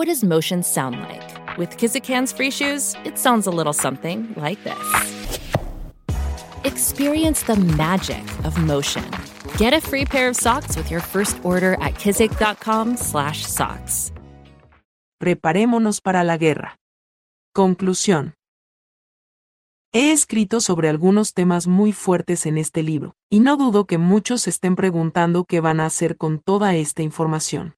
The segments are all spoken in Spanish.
What does motion sound like? With Kizikans free shoes, it sounds a little something like this. Experience the magic of motion. Get a free pair of socks with your first order at kizik.com/socks. Preparémonos para la guerra. Conclusión. He escrito sobre algunos temas muy fuertes en este libro, y no dudo que muchos estén preguntando qué van a hacer con toda esta información.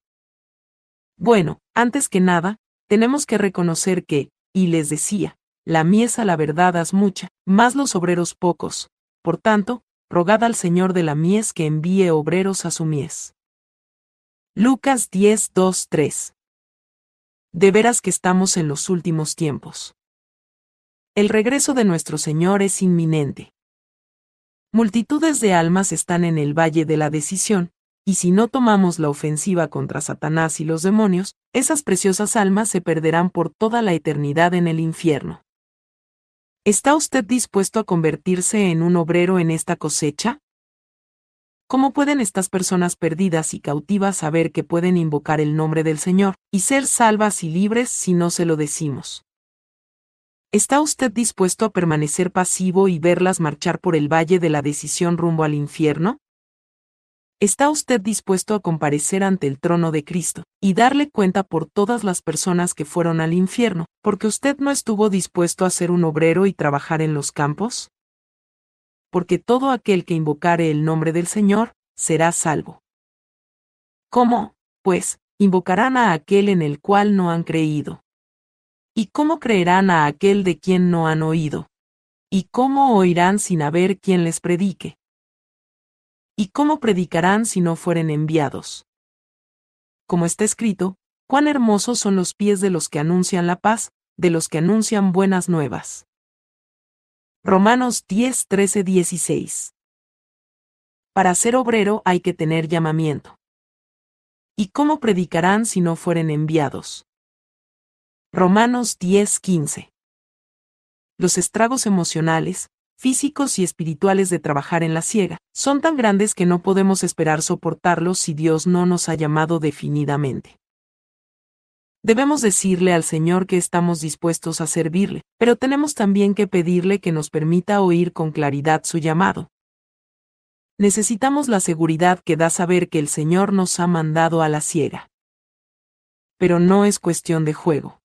Bueno, antes que nada, tenemos que reconocer que, y les decía, la mies a la verdad es mucha, más los obreros pocos. Por tanto, rogad al Señor de la mies que envíe obreros a su mies. Lucas 10, 2, 3. De veras que estamos en los últimos tiempos. El regreso de nuestro Señor es inminente. Multitudes de almas están en el valle de la decisión, y si no tomamos la ofensiva contra Satanás y los demonios, esas preciosas almas se perderán por toda la eternidad en el infierno. ¿Está usted dispuesto a convertirse en un obrero en esta cosecha? ¿Cómo pueden estas personas perdidas y cautivas saber que pueden invocar el nombre del Señor y ser salvas y libres si no se lo decimos? ¿Está usted dispuesto a permanecer pasivo y verlas marchar por el valle de la decisión rumbo al infierno? ¿Está usted dispuesto a comparecer ante el trono de Cristo y darle cuenta por todas las personas que fueron al infierno, porque usted no estuvo dispuesto a ser un obrero y trabajar en los campos? Porque todo aquel que invocare el nombre del Señor, será salvo. ¿Cómo, pues, invocarán a aquel en el cual no han creído? ¿Y cómo creerán a aquel de quien no han oído? ¿Y cómo oirán sin haber quien les predique? ¿Y cómo predicarán si no fueren enviados? Como está escrito, cuán hermosos son los pies de los que anuncian la paz, de los que anuncian buenas nuevas. Romanos 10, 13, 16. Para ser obrero hay que tener llamamiento. ¿Y cómo predicarán si no fueren enviados? Romanos 10, 15. Los estragos emocionales, físicos y espirituales de trabajar en la ciega, son tan grandes que no podemos esperar soportarlos si Dios no nos ha llamado definidamente. Debemos decirle al Señor que estamos dispuestos a servirle, pero tenemos también que pedirle que nos permita oír con claridad su llamado. Necesitamos la seguridad que da saber que el Señor nos ha mandado a la ciega. Pero no es cuestión de juego.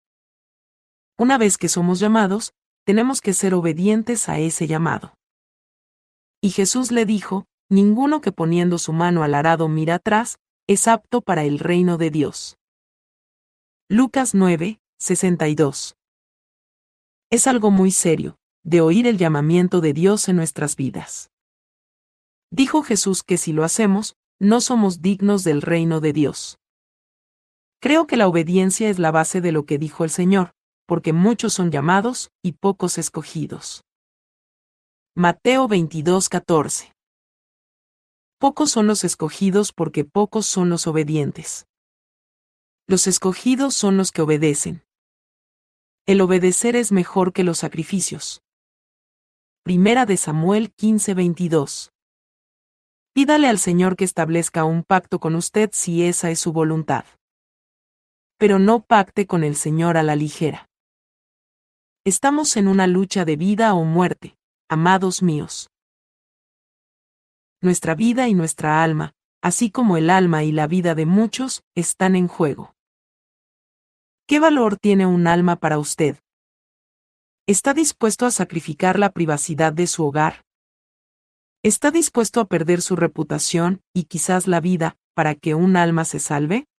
Una vez que somos llamados, tenemos que ser obedientes a ese llamado. Y Jesús le dijo, Ninguno que poniendo su mano al arado mira atrás, es apto para el reino de Dios. Lucas 9, 62. Es algo muy serio, de oír el llamamiento de Dios en nuestras vidas. Dijo Jesús que si lo hacemos, no somos dignos del reino de Dios. Creo que la obediencia es la base de lo que dijo el Señor, porque muchos son llamados y pocos escogidos. Mateo 22:14 Pocos son los escogidos porque pocos son los obedientes. Los escogidos son los que obedecen. El obedecer es mejor que los sacrificios. Primera de Samuel 15:22 Pídale al Señor que establezca un pacto con usted si esa es su voluntad. Pero no pacte con el Señor a la ligera. Estamos en una lucha de vida o muerte, amados míos. Nuestra vida y nuestra alma, así como el alma y la vida de muchos, están en juego. ¿Qué valor tiene un alma para usted? ¿Está dispuesto a sacrificar la privacidad de su hogar? ¿Está dispuesto a perder su reputación y quizás la vida para que un alma se salve?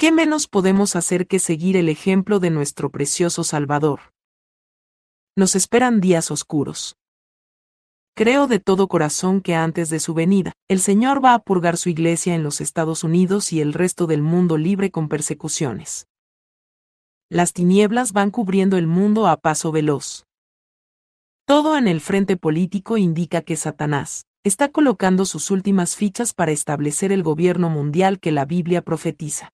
¿Qué menos podemos hacer que seguir el ejemplo de nuestro precioso Salvador? Nos esperan días oscuros. Creo de todo corazón que antes de su venida, el Señor va a purgar su iglesia en los Estados Unidos y el resto del mundo libre con persecuciones. las tinieblas van cubriendo el mundo a paso veloz. Todo en el frente político indica que Satanás está colocando sus últimas fichas para establecer el gobierno mundial que la Biblia profetiza.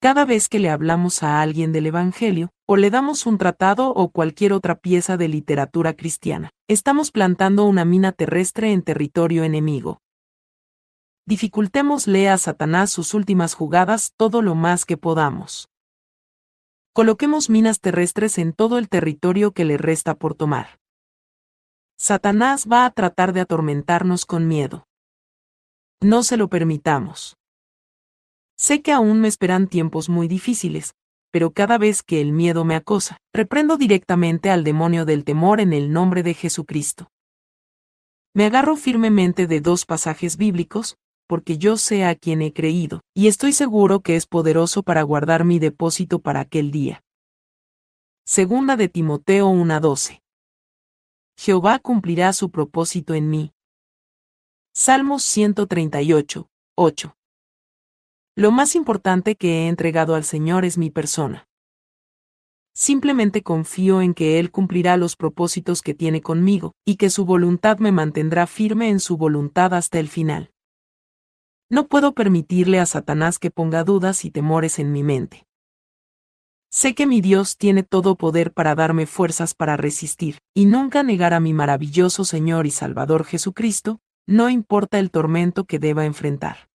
Cada vez que le hablamos a alguien del Evangelio, o le damos un tratado o cualquier otra pieza de literatura cristiana, estamos plantando una mina terrestre en territorio enemigo. Dificultémosle a Satanás sus últimas jugadas todo lo más que podamos. Coloquemos minas terrestres en todo el territorio que le resta por tomar. Satanás va a tratar de atormentarnos con miedo. No se lo permitamos. Sé que aún me esperan tiempos muy difíciles, pero cada vez que el miedo me acosa, reprendo directamente al demonio del temor en el nombre de Jesucristo. Me agarro firmemente de dos pasajes bíblicos, porque yo sé a quien he creído, y estoy seguro que es poderoso para guardar mi depósito para aquel día. Segunda de Timoteo 1:12. Jehová cumplirá su propósito en mí. Salmos 138, 8. Lo más importante que he entregado al Señor es mi persona. Simplemente confío en que Él cumplirá los propósitos que tiene conmigo, y que su voluntad me mantendrá firme en su voluntad hasta el final. No puedo permitirle a Satanás que ponga dudas y temores en mi mente. Sé que mi Dios tiene todo poder para darme fuerzas para resistir, y nunca negar a mi maravilloso Señor y Salvador Jesucristo, no importa el tormento que deba enfrentar.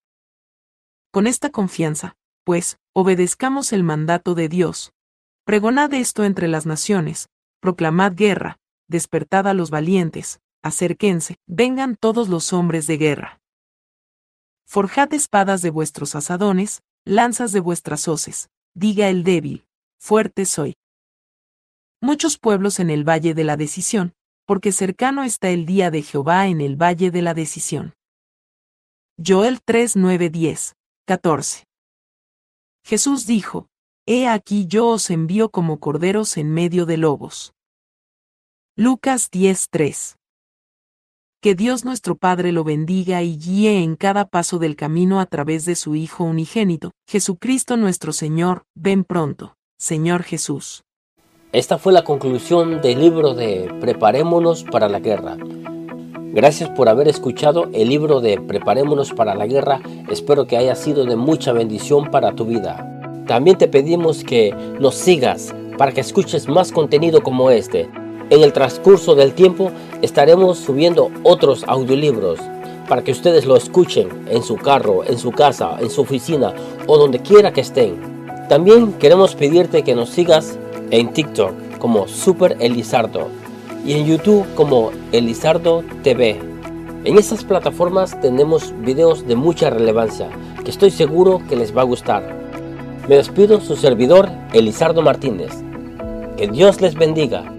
Con esta confianza, pues, obedezcamos el mandato de Dios. Pregonad esto entre las naciones, proclamad guerra, despertad a los valientes, acérquense, vengan todos los hombres de guerra. Forjad espadas de vuestros asadones, lanzas de vuestras hoces, diga el débil, fuerte soy. Muchos pueblos en el valle de la decisión, porque cercano está el día de Jehová en el valle de la decisión. Joel 3, 10. 14. Jesús dijo, He aquí yo os envío como corderos en medio de lobos. Lucas 10:3. Que Dios nuestro Padre lo bendiga y guíe en cada paso del camino a través de su Hijo unigénito, Jesucristo nuestro Señor, ven pronto, Señor Jesús. Esta fue la conclusión del libro de Preparémonos para la guerra Gracias por haber escuchado el libro de Preparémonos para la guerra. Espero que haya sido de mucha bendición para tu vida. También te pedimos que nos sigas para que escuches más contenido como este. En el transcurso del tiempo estaremos subiendo otros audiolibros para que ustedes lo escuchen en su carro, en su casa, en su oficina o donde quiera que estén. También queremos pedirte que nos sigas en TikTok como Super Elizardo y en YouTube como Elizardo TV. En estas plataformas tenemos videos de mucha relevancia que estoy seguro que les va a gustar. Me despido su servidor Elizardo Martínez. Que Dios les bendiga